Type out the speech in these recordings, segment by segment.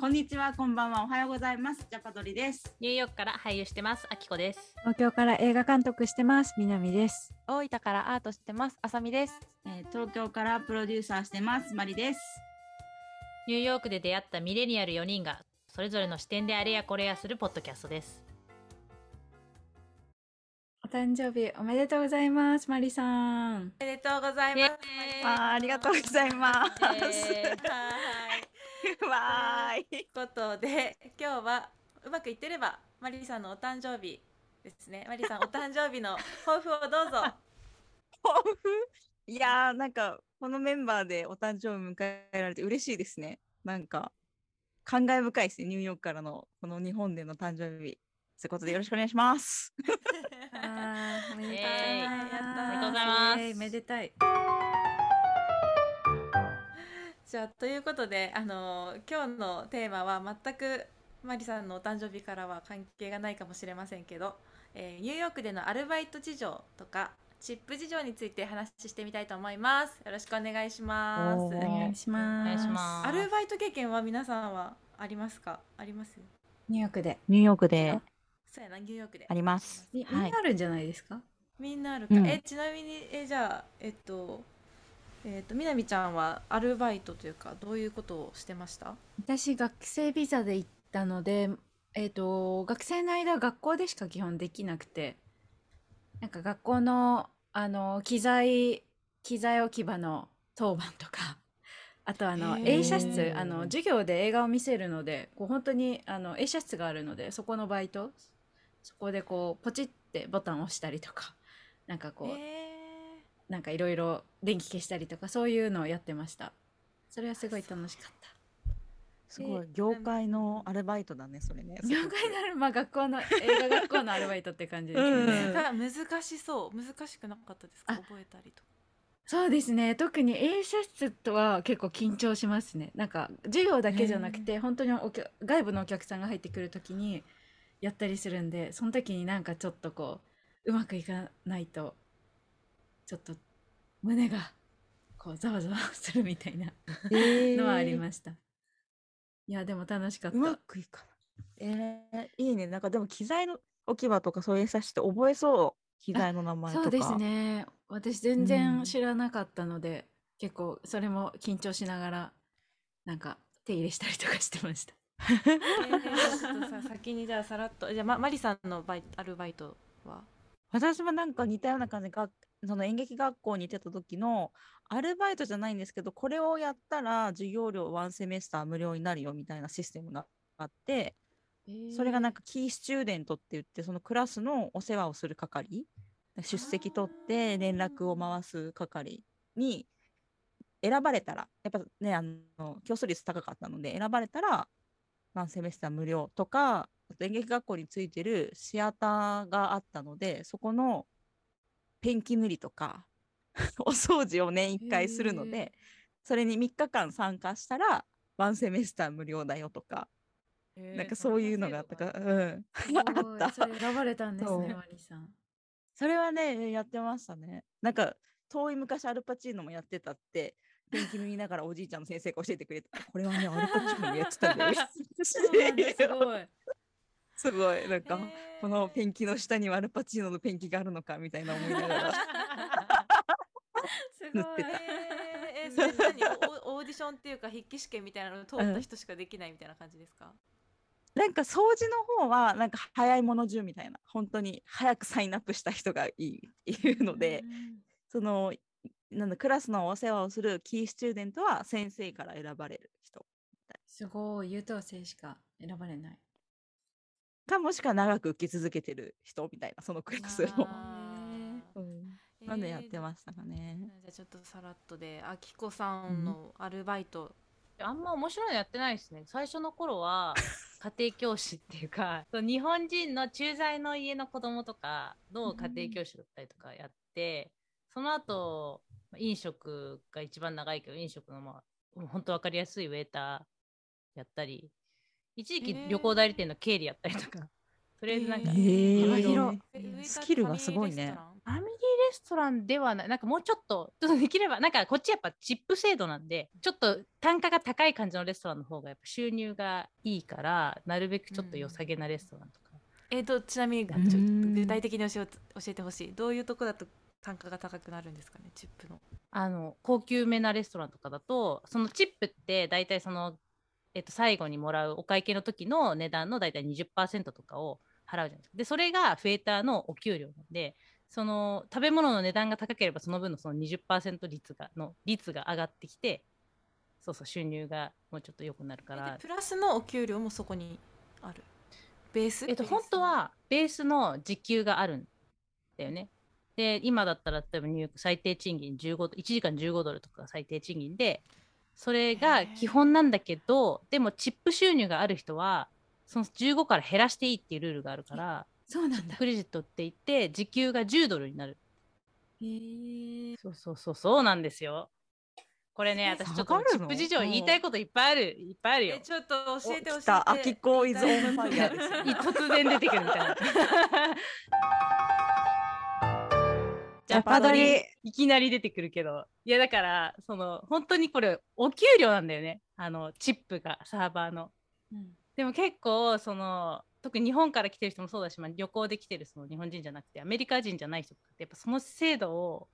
こんにちは、こんばんは、おはようございます。ジャパドリです。ニューヨークから俳優してます、あきこです。東京から映画監督してます。南です。大分からアートしてます。あさみです。えー東京からプロデューサーしてます、マリです。ニューヨークで出会ったミレニアル4人が、それぞれの視点であれやこれやするポッドキャストです。お誕生日おめでとうございます。マリさん。おめでとうございます。あーありがとうございます。えーはい。わーい。ということで、今日はうまくいってれば、マリさんのお誕生日ですね。マリさん、お誕生日の 抱負をどうぞ。抱負？いやー、なんか、このメンバーでお誕生日迎えられて嬉しいですね。なんか、感慨深いですね、ニューヨークからの、この日本での誕生日。ということでよろしくお願いします。あーおめでとうございますめでたい。じゃあということで、あの今日のテーマは全くマリさんのお誕生日からは関係がないかもしれませんけど、えーニューヨークでのアルバイト事情とかチップ事情について話してみたいと思います。よろしくお願いします。お願いします。お願いしますアルバイト経験は皆さんはありますか？あります？ニューヨークで。ニューヨークでそうやな、ニューヨークで。あります。みみんはいなあるんじゃないですか？みんなあるか。うんえ、ちなみに、え、じゃあ、えっと、えっと、みなみちゃんはアルバイトというか、どういうことをしてました？私学生ビザで行ったので、えっ、と学生の間は学校でしか基本できなくて、なんか学校のあの機材機材置き場の当番とか。あとあの映写室あの授業で映画を見せるのでこう本当にあの映写室があるのでそこのバイトそこでこうポチってボタンを押したりとかなんかこう、えなんかいろいろ電気消したりとかそういうのをやってました。それはすごい楽しかった。すごいえ、業界のアルバイトだね、それね。業界なるまあ学校の映画学校のアルバイトって感じで すうん。難しそう。難しくなかったですか？あ。覚えたりとか。そうですね。特に映写室とは結構緊張しますね。なんか授業だけじゃなくて本当にお客外部のお客さんが入ってくる時にやったりするんでその時になんかちょっとこううまくいかないとちょっと胸がこうざわざわするみたいなのはありました、いやでも楽しかったうまくいかない。えー、いいね。なんかでも機材の置き場とかそういうさして覚えそう。機材の名前とか。そうです。ね私全うん然知らなかったので、結構それも緊張しながらなんか手入れしたりとかしてました えー、ちょっとさ、先にじゃあさらっと、じゃあ、ま、マリさんのバイアルバイトは？私もなんか似たような感じでがその演劇学校に行ってた時のアルバイトじゃないんですけどこれをやったら授業料ワンセメスター無料になるよみたいなシステムがあってそれがなんかキースチューデントって言ってそのクラスのお世話をする係出席取って連絡を回す係に選ばれたらやっぱねあの競争率高かったので選ばれたらワンセメスター無料とか演劇学校についてるシアターがあったのでそこのペンキ塗りとか お掃除を年1回するのへでそれに3日間参加したらワンセメスター無料だよとかなんかそういうのがあったから、うん、あった。それ選ばれたんですねマリさんそれはね、やってましたね。なんか、遠い昔アルパチーノもやってたって、ペンキ塗りながらおじいちゃんの先生が教えてくれた。これはね、アルパチーノもやってた んだよ。すごいすごい、なんか、えー。このペンキの下にはアルパチーノのペンキがあるのかみたいな思いながら。す塗ってたえー、えー、それ何おオーディションっていうか筆記試験みたいなのを通った人しかできないみたいな感じですか、なんか掃除の方は、なんか早いもの順みたいな、本当に早くサインアップした人がいいっていうので、その、なんだクラスのお世話をするキースチューデントは先生から選ばれる人すごい優等生しか選ばれないかもしくは長く受け続けてる人みたいなそのクラスなん。でやってましたかね。じゃあちょっとさらっとであきこさんのアルバイト、あんま面白いのやってないですね。最初の頃は 家庭教師っていうか、日本人の駐在の家の子供とかの家庭教師だったりとかやって、その後、まあ飲食が一番長いけど、飲食のまあ、もう本当わかりやすいウェーターやったり、一時期旅行代理店の経理やったりとか、とりあえずなんか、えー。スキルがすごいね。ファミリーレストラン。ではない。なんかもうちょっとちょっとできればなんかこっちやっぱチップ制度なんでちょっと単価が高い感じのレストランの方がやっぱ収入がいいからなるべくちょっと良さげなレストランとか、えっ、とちなみに具体的に教え教えてほしい。どういうとこだと単価が高くなるんですかねチップの。あの高級めなレストランとかだとそのチップって大体その、えっと、最後にもらうお会計の時の値段の大体20%とかを払うじゃないですか。でそれがフェーターのお給料なんでその食べ物の値段が高ければその分のその20%率がの率が上がってきてそうそう収入がもうちょっと良くなるかえらでプラスのお給料もそこにある？ベースえっと、本当はベースの時給があるんだよね。で、今だったら、例えばニューヨーク最低賃金15、1時間15ドルとかが最低賃金で、それが基本なんだけど、でもチップ収入がある人は、その15から減らしていいっていうルールがあるから、そうなんだクレジットって言って、時給が10ドルになる。へーそうそうそう、そうなんですよ。これね、え私ちょっとチップ事情言いたいこといっぱいある、いっぱいあるよえ。ちょっと教えて教えて来た秋子イズオンファイヤーです い突然出てくるみたいな。ジャパドリいきなり出てくるけど。いやだからその本当にこれお給料なんだよね。あのチップがサーバーの。うん。でも結構その特に日本から来てる人もそうだし、まあ、旅行で来てるその日本人じゃなくてアメリカ人じゃない人ってやっぱその制度を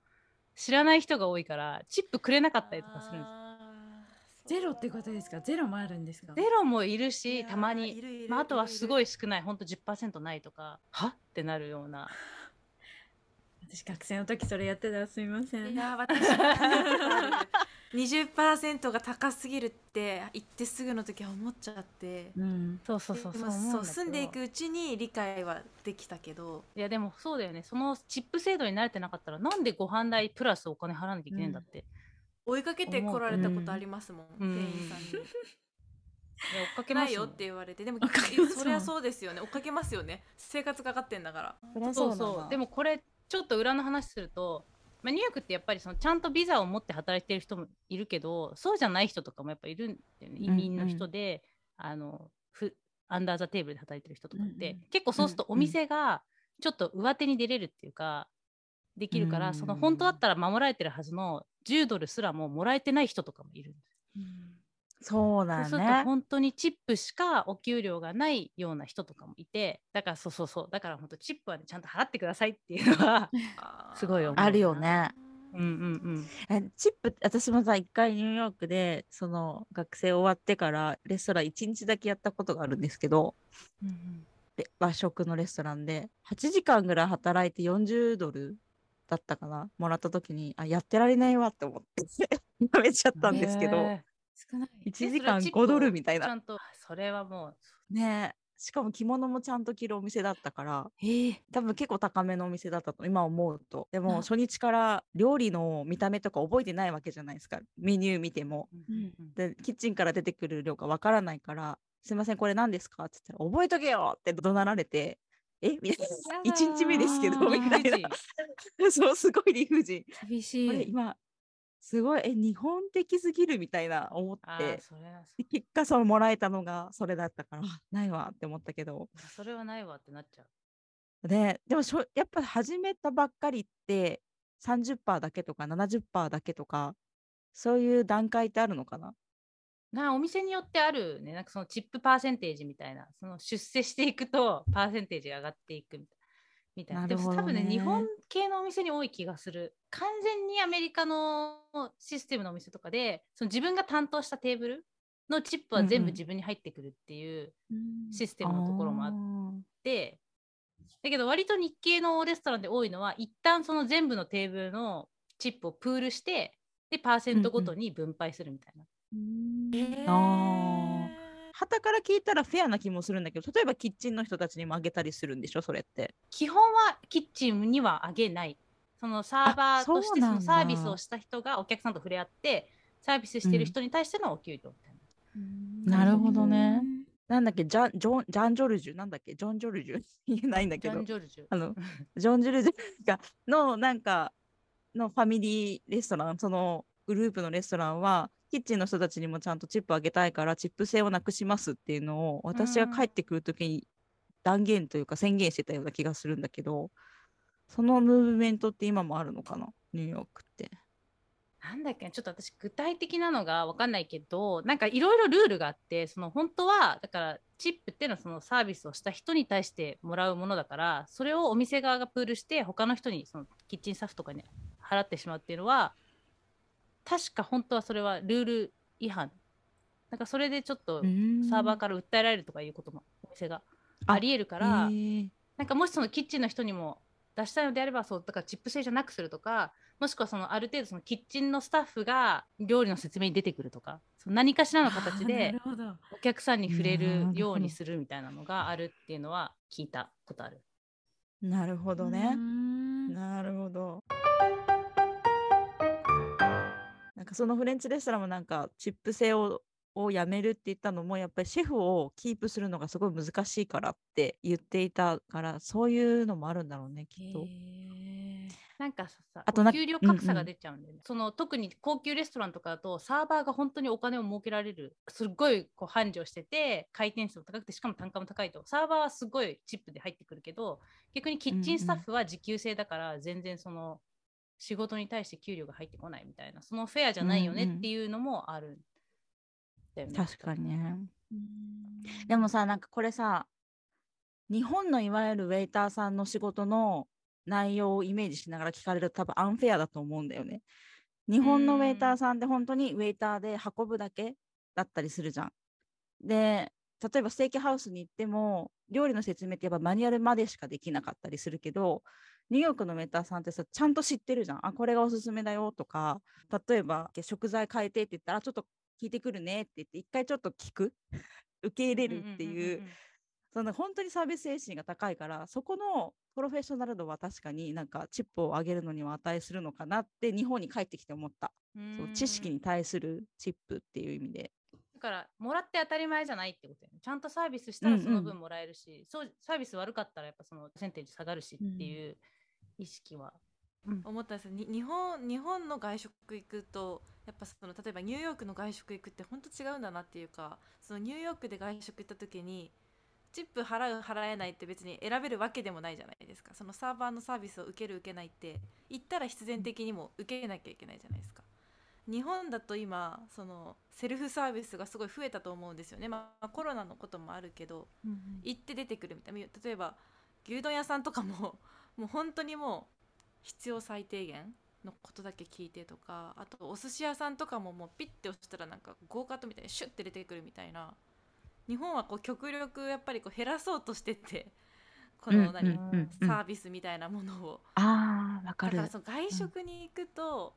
知らない人が多いからチップくれなかったりとかするんですゼロってことですか？ゼロもあるんですか？ゼロもいるしたまいにまあ、あとはすごいい少ないほんと10%ないとかは？ってなるような私学生の時それやってたらすみません。いや ー私20%が高すぎるって行ってすぐの時は思っちゃって。うん。そうそうそうでそう思うんだけど。もそう住んでいくうちに理解はできたけど。いやでもそうだよね。そのチップ制度に慣れてなかったらなんでご飯代プラスお金払わなきゃいけないんだって、追いかけて来られたことありますもん、う。ん。店員さんに。いや追っかけないよって言われて。でもそりゃそうですよね。追っかけますよね。生活かかってんだから。そうそう。でもこれちょっと裏の話すると、まあ、ニューヨークってやっぱりそのちゃんとビザを持って働いてる人もいるけどそうじゃない人とかもやっぱいるんだよね移民の人で、あのふアンダーザテーブルで働いてる人とかって、うんうん。結構そうするとお店がちょっと上手に出れるっていうかできるから、うんその本当だったら守られてるはずの10ドルすらももらえてない人とかもいるんですそうだそうすると本当にチップしかお給料がないような人とかもいてだからそうそうそうだから本当チップはねちゃんと払ってくださいっていうのは すごい思うあるよね。うんうんえチップ私もさ一回ニューヨークでその学生終わってからレストラン1日だけやったことがあるんですけどうんうん。で和食のレストランで8時間ぐらい働いて40ドルだったかなもらった時にあやってられないわって思って やめちゃったんですけど、へ少ない。1ー時間えそれはチップ5ドルみたいな。ちゃんと。それはもうねえ。しかも着物もちゃんと着るお店だったから。ええ。多分結構高めのお店だったと今思うと。でもあ初日から料理の見た目とか覚えてないわけじゃないですか。メニュー見ても。うんうんでキッチンから出てくる量がわからないから「すいませんこれ何ですか?」って言ったら「覚えとけよ!」って怒鳴られて「え？みたいなやだ1日目ですけどーみたいな。そうすごい理不尽。厳しい。今すごいえ日本的すぎるみたいな思っあて。結果そのもらえたのがそれだったからあ ないわって思ったけど。それはないわってなっちゃう。ででもしょやっぱ始めたばっかりって30%だけとか70%だけとかそういう段階ってあるのかな？なお店によってあるね。なんかそのチップパーセンテージみたいなその出世していくとパーセンテージが上がっていくみたいみたいな。でなるほども多分ねね日本系のお店に多い気がする完全にアメリカのシステムのお店とかでその自分が担当したテーブルのチップは全うんうん。部自分に入ってくるっていううん。システムのところもあっあて、だけど割と日系のレストランで多いのは一旦その全部のテーブルのチップをプールしてでパーセントごとに分配するみたいな。ー。あ旗から聞いたらフェアな気もするんだけど例えばキッチンの人たちにもあげたりするんでしょそれって。基本はキッチンにはあげない。そのサーバーとしてそのサービスをした人がお客さんと触れ合ってサービスしてる人に対してのお給料みたいな。なるほどね。なんだっけジャンジョンジャン・ジョルジュ？なんだっけ？ジョン・ジョルジュ？言えないんだけど。ジャン・ジョルジュ。あのジョン・ジョルジュがのなんかのファミリーレストランそのグループのレストランはキッチンの人たちにもちゃんとチップあげたいからチップ制をなくしますっていうのを私が帰ってくる時に断言というか宣言してたような気がするんだけどそのムーブメントって今もあるのかな？ニューヨークって。なんだっけな？ちょっと私具体的なのが分かんないけどなんかいろいろルールがあってその本当はだからチップっていうのはそのサービスをした人に対してもらうものだからそれをお店側がプールして他の人にそのキッチンスタッフとかに払ってしまうっていうのは確か本当はそれはルール違反なんかそれでちょっとサーバーから訴えられるとかいうこともお店がありえるから、なんかもしそのキッチンの人にも出したいのであればそうだからチップ制じゃなくするとかもしくはそのある程度そのキッチンのスタッフが料理の説明に出てくるとかその何かしらの形でお客さんに触れなるようにするみたいなのがあるっていうのは聞いたことある。なるほどね。んなるほど。なんかそのフレンチレストランもなんかチップ制ををやめるって言ったのもやっぱりシェフをキープするのがすごい難しいからって言っていたからそういうのもあるんだろうねきっと。なんかささあと給料格差がうんうん。出ちゃうんだよね、その特に高級レストランとかだとサーバーが本当にお金を儲けられるすっごいこう繁盛してて回転数も高くてしかも単価も高いとサーバーはすごいチップで入ってくるけど逆にキッチンスタッフは時給制だから全然その仕事に対して給料が入ってこないみたいなそのフェアじゃないよねうんうんっていうのもあるんだよね、確かにね。うんでもさなんかこれさ日本のいわゆるウェイターさんの仕事の内容をイメージしながら聞かれると多分アンフェアだと思うんだよね。日本のウェイターさんって本当にウェイターで運ぶだけだったりするじゃん。で例えばステーキハウスに行っても料理の説明ってやっぱマニュアルまでしかできなかったりするけどニューヨークのウェイターさんってさちゃんと知ってるじゃん。あこれがおすすめだよとか例えば食材変えてって言ったらちょっと聞いてくるねって言って一回ちょっと聞く。受け入れるっていう,、その本当にサービス精神が高いからそこのプロフェッショナル度は確かになんかチップを上げるのには値するのかなって日本に帰ってきて思った、うん。そう知識に対するチップっていう意味で。だからもらって当たり前じゃないってことよね。ちゃんとサービスしたらそのうん。うん分もらえるし、そうサービス悪かったらやっぱそのセンテージ下がるしっていう意識は、うん。思ったんです日本日本の外食行くとやっぱその例えばニューヨークの外食行くって本当違うんだなっていうかそのニューヨークで外食行った時にチップ払う払えないって別に選べるわけでもないじゃないですか。そのサーバーのサービスを受ける受けないって行ったら必然的にも受けなきゃいけないじゃないですか。日本だと今そのセルフサービスがすごい増えたと思うんですよね。まあコロナのこともあるけど行って出てくるみたいな。例えば牛丼屋さんとかももう本当にもう必要最低限のことだけ聞いてとかあとお寿司屋さんとかももうピッて押したらなんかゴーカットみたいにシュッて出てくるみたいな。日本はこう極力やっぱりこう減らそうとしてて この何、うんうんうんサービスみたいなものを。あーわかる。だからその外食に行くと、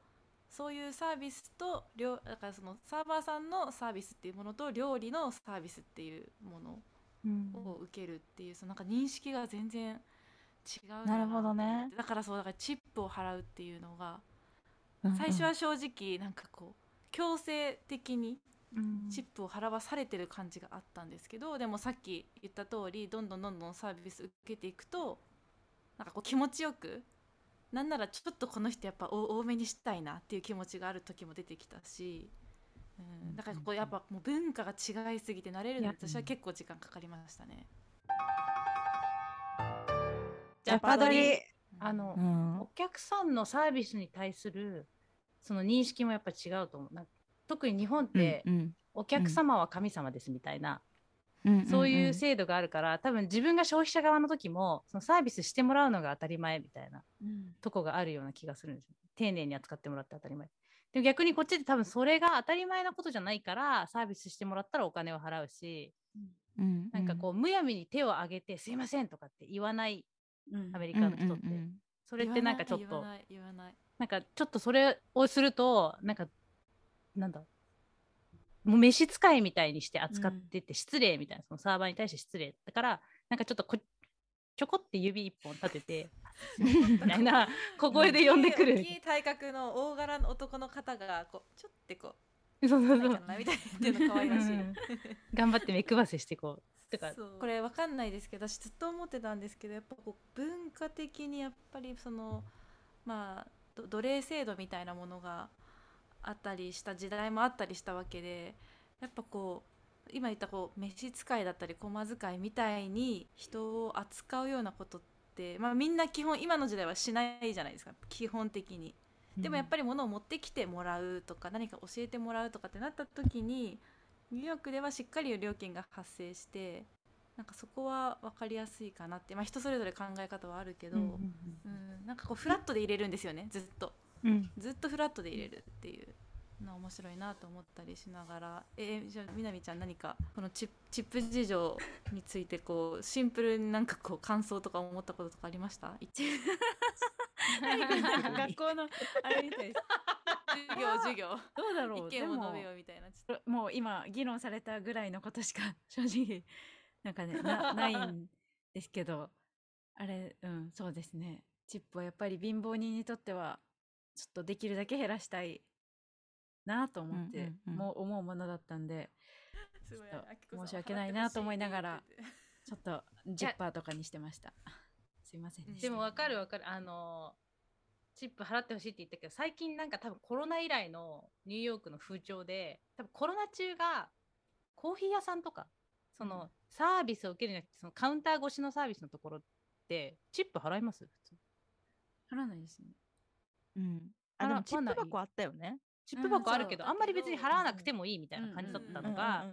そういうサービスと料だからそのサーバーさんのサービスっていうものと料理のサービスっていうものうん。を受けるっていうそのなんか認識が全然違うなるほどね。だからそうだからチップを払うっていうのがうんうん。最初は正直なんかこう強制的にうん。チップを払わされてる感じがあったんですけどでもさっき言った通りどんどんどんどんサービス受けていくとなんかこう気持ちよくなんならちょっとこの人やっぱ多多めにしたいなっていう気持ちがある時も出てきたし、うん、だからこうやっぱもう文化が違いすぎて慣れるのに私は結構時間かかりましたね。ジャパドリ。あの、うん。お客さんのサービスに対するその認識もやっぱ違うと思う。特に日本ってうんお客様は神様ですみたいな、うん。んそういう制度があるから多分自分が消費者側の時もそのサービスしてもらうのが当たり前みたいなとこがあるような気がするんですよ。丁寧に扱ってもらって当たり前。でも逆にこっちって多分それが当たり前なことじゃないからサービスしてもらったらお金を払うしうん。なんかこうむやみに手を挙げてすいませんとかって言わないうんアメリうんカの人って、うんうんそれってなんかちょっと。言わない言わないなんかちょっとそれをするとなんかなんだ？もう召使いみたいにして扱ってて失礼みたいな、そのサーバーに対して失礼だからなんかちょっとこちょこって指一本立てて みたいな小声で呼んでくる。大きい体格の大柄の男の方がこうちょってこそうそうう。そうみたいなの可愛らしい。うん頑張って目配せしてこう。とか。これわかんないですけど私ずっと思ってたんですけどやっぱこう文化的にやっぱりそのまあど奴隷制度みたいなものがあったりした時代もあったりしたわけでやっぱこう今言ったこう召使いだったり駒遣いみたいに人を扱うようなことっって、まあ、みんな基本今の時代はしないじゃないですか。基本的に。でもやっぱり物を持ってきてもらうとか何か教えてもらうとかってなった時にニューヨークではしっかり料金が発生してなんかそこは分かりやすいかなって、まあ、人それぞれ考え方はあるけど、ううんんなんかこうフラットで入れるんですよねずっと。うん。ずっとフラットで入れるっていうのは面白いなと思ったりしながら。えーじゃあみなみちゃん何かこのチップチップ事情についてこうシンプルになんかこう感想とか思ったこととかありました？学校のあれみたいです。授業 授業。どうだろう。意見を述べようみたいな。もう今議論されたぐらいのことしか正直なんかねな ないんですけどあれうんそうですね。チップはやっぱり貧乏人にとってはちょっとできるだけ減らしたいなと思って、もう思うものだったんで申し訳ないなと思いながらちょっと10%とかにしてましたすいませんでもわかるわかる。あのチップ払ってほしいって言ったけど最近なんか多分コロナ以来のニューヨークの風潮で多分コロナ中がコーヒー屋さんとかそのサービスを受けるんじゃなくてそのカウンター越しのサービスのところってチップ払います？普通。払わないですね。うん。あでもチップ箱あったよね。チップ箱あるけど、うんあんまり別に払わなくてもいいみたいな感じだったのが、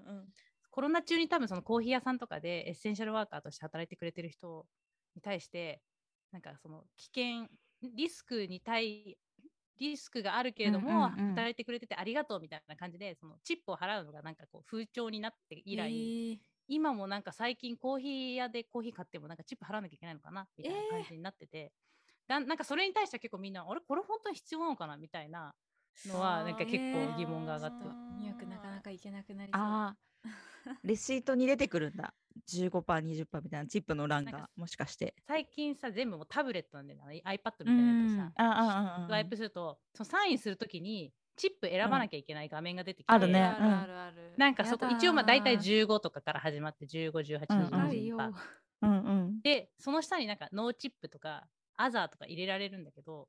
コロナ中に多分そのコーヒー屋さんとかでエッセンシャルワーカーとして働いてくれてる人に対してなんかその危険リスクに対リスクがあるけれども、うんうんうん。働いてくれててありがとうみたいな感じでそのチップを払うのがなんかこう風潮になって以来、えー。今もなんか最近コーヒー屋でコーヒー買ってもなんかチップ払わなきゃいけないのかなみたいな感じになってて、だなんかそれに対しては結構みんなあれこれ本当に必要なのかなみたいなのはなんか結構疑問が上がってる。ニューヨークなかなか行けなくなりそう。ああ レシートに出てくるんだ 15%20% みたいなチップの欄がもしかして。最近さ全部もうタブレットなんでな iPad みたいなやつさ、あああああスワイプするとそのサインするときにチップ選ばなきゃいけない画面が出てきて、あるね。あるあるあるなんかそこ一応まあ大体15とかから始まって15、18、うん。20、高いよ20うん。うんでその下になんかノーチップとかアザーとか入れられるんだけど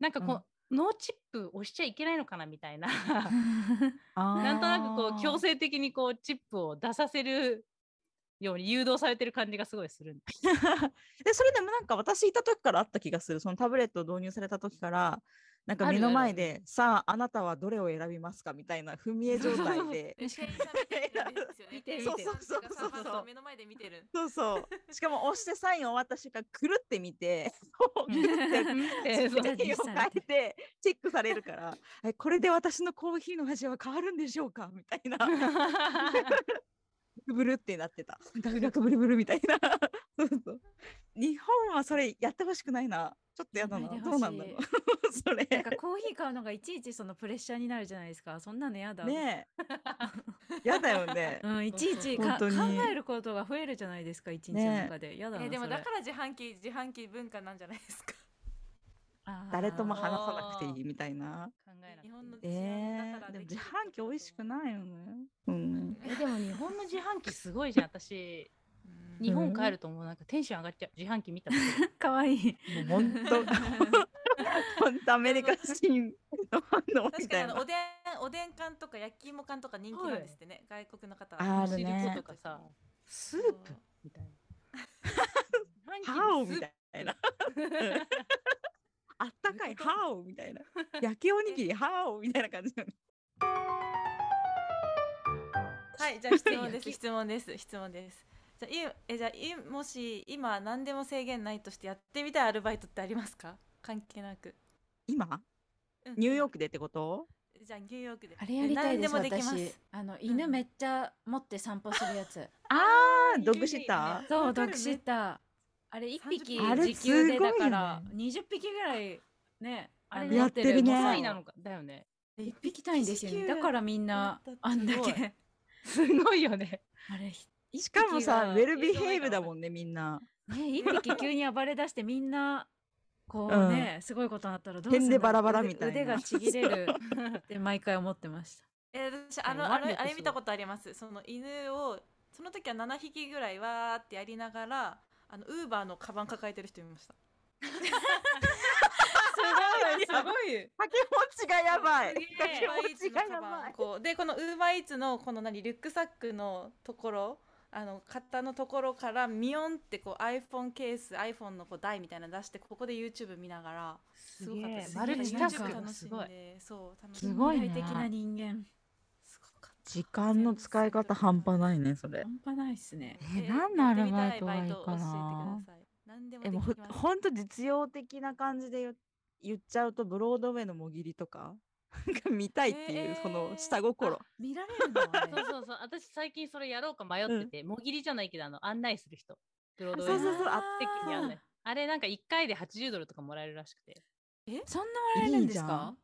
なんかこう、 no tip 押しちゃいけないのかなみたいな。あ なんとなくこー。う強制的にこうチップを出させるように誘導されてる感じがすごいする でそれでもなんか私いた時からあった気がする。そのタブレット導入された時からなんか目の前でさああなたはどれを選びますかみたいな踏み絵状態で。見て 目の前で見てる。そうそう。しかも押してサイン終わった瞬間くるって見てこうくるってえーそうジャッジを変えてチェックされるからえこれで私のコーヒーの味は変わるんでしょうかみたいなブルブルってなってた。ガクガクブルブルみたいな。そうそう。日本はそれやってほしくないな。ちょっとやだな。どうなんだろう。それ。なんかコーヒー買うのがいちいちそのプレッシャーになるじゃないですか。そんなのやだ。ねえ。やだよね。うん、いちいちか考えることが増えるじゃないですか一日の中で、やだなえでもだから自販機自販機文化なんじゃないですか誰とも話さなくていいみたいな。考えな日本のえ治安だかー、でも自販機美味しくないよね。うん。えでも日本の自販機すごいじゃん私。うん。日本帰るともうなんかテンション上がっちゃう。自販機見ただけでかわいい。もう本当。本当アメリカ人の反応みたいな。確かにあのおでんおでん缶とか焼き芋缶とか人気なんですってね、外国の方は。あるね。シルコとかさ。スープみたいな。ハオみたいな あったかいハオみたいな。焼きおにぎりハオみたいな感じなの。はいじゃあ質問です。質問です。質問です。じゃあいえじゃあいもし今何でも制限ないとしてやってみたいアルバイトってありますか？関係なく、今？うん。ニューヨークでってこと？じゃあニューヨークで。あれやりたいです何でもできます。私。あの犬めっちゃ持って散歩するやつ、あードッグシッター？そうドッグシッターあれ一匹あれ時給でだから20匹ぐらいねあれのやってるね。もう5歳なのかだよね。一匹たいんですよね。だからみんなあんだすごい。け。すごいよね。あれしかもさウェルビヘイブだんもんねみんな。ね一匹急に暴れ出してみんなこうね、すごいことになったらどうすんだ点でバラバラ腕みたいな。腕がちぎれる。って毎回思ってました。えー私あのあのあれ見たことあります。その犬をその時は7匹ぐらいわーってやりながらあのウーバーのカバン抱えてる人いました。すごい。すごい。掛け持ちがやばい。掛け持ちがやばい。こうでこのウーバーイーツのこの何リュックサックのところあの型のところからミヨンってこう iPhone ケース iPhone のこう台みたいなの出してここで YouTube 見ながらすごかったです。マルチタスク楽しんすごいでそう楽しんですごいね。近代的な人間時間の使い方半端ないねそれ。半端ないっすね。え何のアルバイトがい。いかなえもうほんと実用的な感じで言言っちゃうとブロードウェイのもぎりとか？が 見たいっていう、えーその下心。見られるの？は そうねそうそう。私最近それやろうか迷ってて、もぎりじゃないけど、あの、案内する人。ブロードウェイの。そうそうそう。あ的に案内。あれなんか1回で80ドルとかもらえるらしくて。そんなもらえるんですか？ん。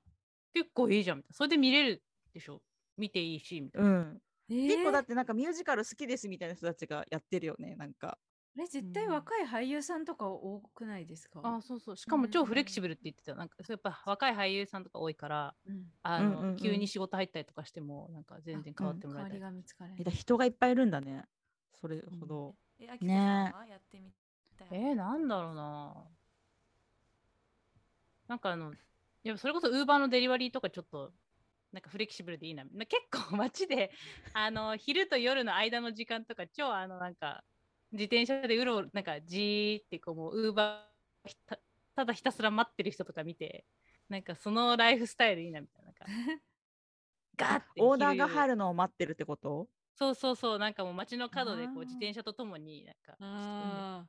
結構いいじゃん。みたいな。それで見れるでしょ見ていいし、みたいな。うん。えー。結構だってなんかミュージカル好きですみたいな人たちがやってるよねなんか。あれ絶対若い俳優さんとか多くないですか？あ、そうそう。しかも超フレキシブルって言ってた。なんか、そうやっぱ若い俳優さんとか多いから、うん。あの、うんうんうん。急に仕事入ったりとかしても、なんか全然変わってもらえたり。代わりが見つかれえだ人がいっぱいいるんだね。それほど、え、あきこさんはやってみたい。えー、なんだろうな。なんかあの、いや、それこそウーバーのデリバリーとかちょっと、なんかフレキシブルでいいな。な結構 街で、あの、昼と夜の間の時間とか、超あの、なんか、自転車でうろうろ、なんか、じーってこう、もう、ウーバーた、ただひたすら待ってる人とか見て、なんか、そのライフスタイルいいな、みたいな。なんかガーってオーダーが昼入るのを待ってるってこと？そうそうそう、なんかもう街の角でこう自転車とともに、なんか、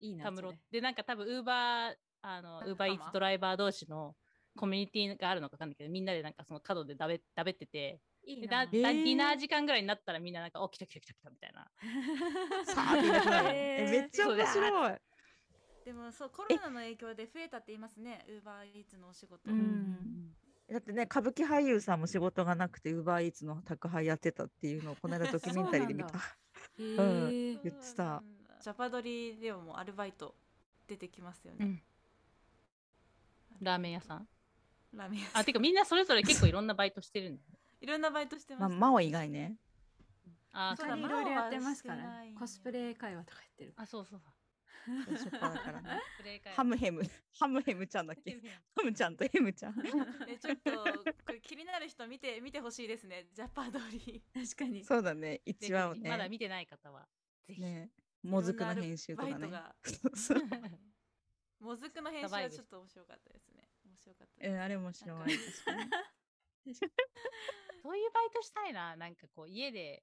いいなたむろ。でなんか多分ウーバーあのウーバーイーツドライバー同士のコミュニティがあるのかわかんないけどみんなでなんかその角でだべだべってていいでだなえだデーィナー時間ぐらいになったらみんななんかお来た来た来た来たみたいな。えめっちゃ面白い。でもそうコロナの影響で増えたって言いますね。ウーバーイーツのお仕事、うん。だってね歌舞伎俳優さんも仕事がなくてウーバーイーツの宅配やってたっていうのをこの間ドキュメンタリーで見た。そうなんうん。ー言ってた。うんジャパドリでもアルバイト出てきますよね、うん。ラーメン屋さん？ラーメン屋さんあてかみんなそれぞれ結構いろんなバイトしてるん いろんなバイトしてまあます、真央以外ね。あそうだいろいろやってますか真央はしてない。らねコスプレ会話とかやってるあそうそうショッパーだからねプレイ会ハムヘム。ハムヘムちゃんだっけ？ハムちゃんとヘムちゃん。えちょっとこれ気になる人見て見てほしいですね。ジャパドリ確かに。そうだね。一話をねまだ見てない方はぜひ、ね。もずくの編集とかね。バイトが。そ うそう。もずくの編集はちょっと面白かったです白かったです。えあれ面白い 確かに。そういうバイトしたいな。なんかこう家で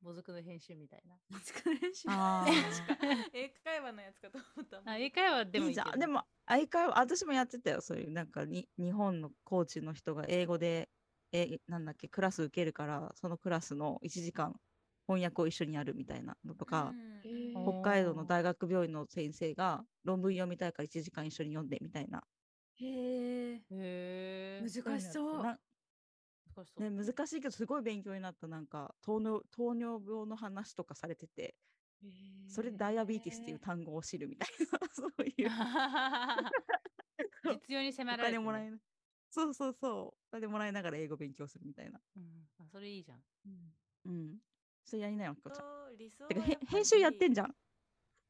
もずくの編集みたいな。もずく練習あー。英会話のやつかと思ったあ英会話でもいいじゃん。でも相変わら私もやってたよ。そういうなんかに日本のコーチの人が英語でえなんだっけクラス受けるからそのクラスの1時間翻訳を一緒にやるみたいなのとか、うん北海道の大学病院の先生が論文読みたいから1時間一緒に読んでみたいなへえ。へえ。難しそう。な難しそう。ね、難しいけどすごい勉強になった。なんか糖尿糖尿病の話とかされてて。それでダイアビーティスっていう単語を知るみたいな。そうい う。実用に迫おられてもらえなそうそうそう。お金もらいながら英語勉強するみたいな。うん。あそれいいじゃん。うん。それやりなよちゃん。と理想編集やってんりじゃん。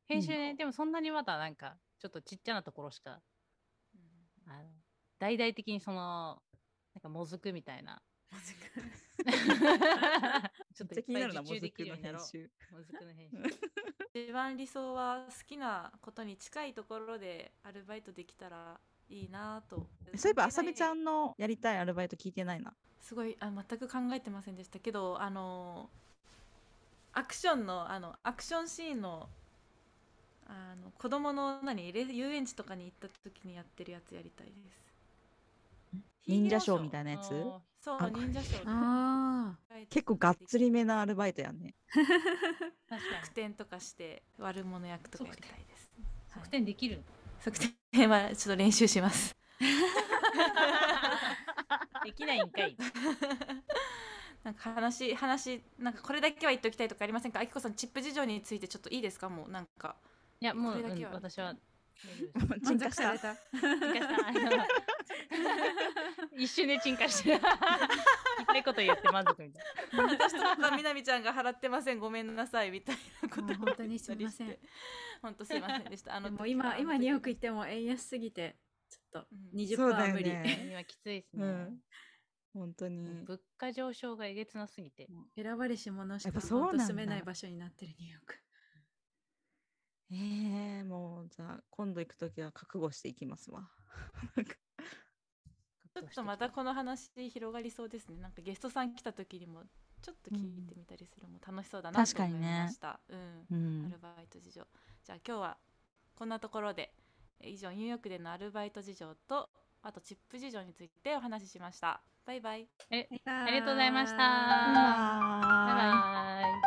編集ね、でもそんなにまだなんかちょっとちっちゃなところしかうんあの大々的にそのなんかもずくみたいな。ちょっといっなるな受注できもずくのるようになろう。編集。もずくの編集。一番理想は好きなことに近いところでアルバイトできたらいいなと。そういえばあさみちゃんんのやりたいアルバイト聞いてないな。すごいあ全く考えてませんでしたけどあのアクションのあのアクションシーンのあの子供の何レ遊園地とかに行った時にやってるやつやりたいです。忍者ショーみたいななやつ？あそうあ忍者ショー。あ結構がっつりめなアルバイトやんね。ー確かに側転とかして悪者役とかやりたいです、側転できる、側転はちょっと練習します。できないんかい。なんか話話なんかこれだけは言っておきたいとかありませんか？あきこさんチップ事情についてちょっといいですか？もうなんかいやもう、うん私はー 満足された。沈下した。あの 一瞬で沈下して。る言いこと言って満足みたいな私とかみなみちゃんが払ってません。ごめんなさいみたいなこと本当にすみません。本当すいませんでした。あでのも今今ニューヨーク行っても円安すぎてちょっとうん。20%そうだよは無理、ね。今きついですね、うん。本当に。物価上昇がえげつなすぎて。選ばれし者しか住めない場所になってるニューヨーク。ええもうじゃあ今度行くときは覚悟していきますわ。ちょっとまたこの話広がりそうですね。なんかゲストさん来た時にもちょっと聞いてみたりするのも楽しそうだなと思い確かにね。ました、うん。うん。アルバイト事情。じゃあ今日はこんなところでえ以上ニューヨークでのアルバイト事情とあとチップ事情についてお話ししました。バイバイ。え、ありがとうございました。バイバイ。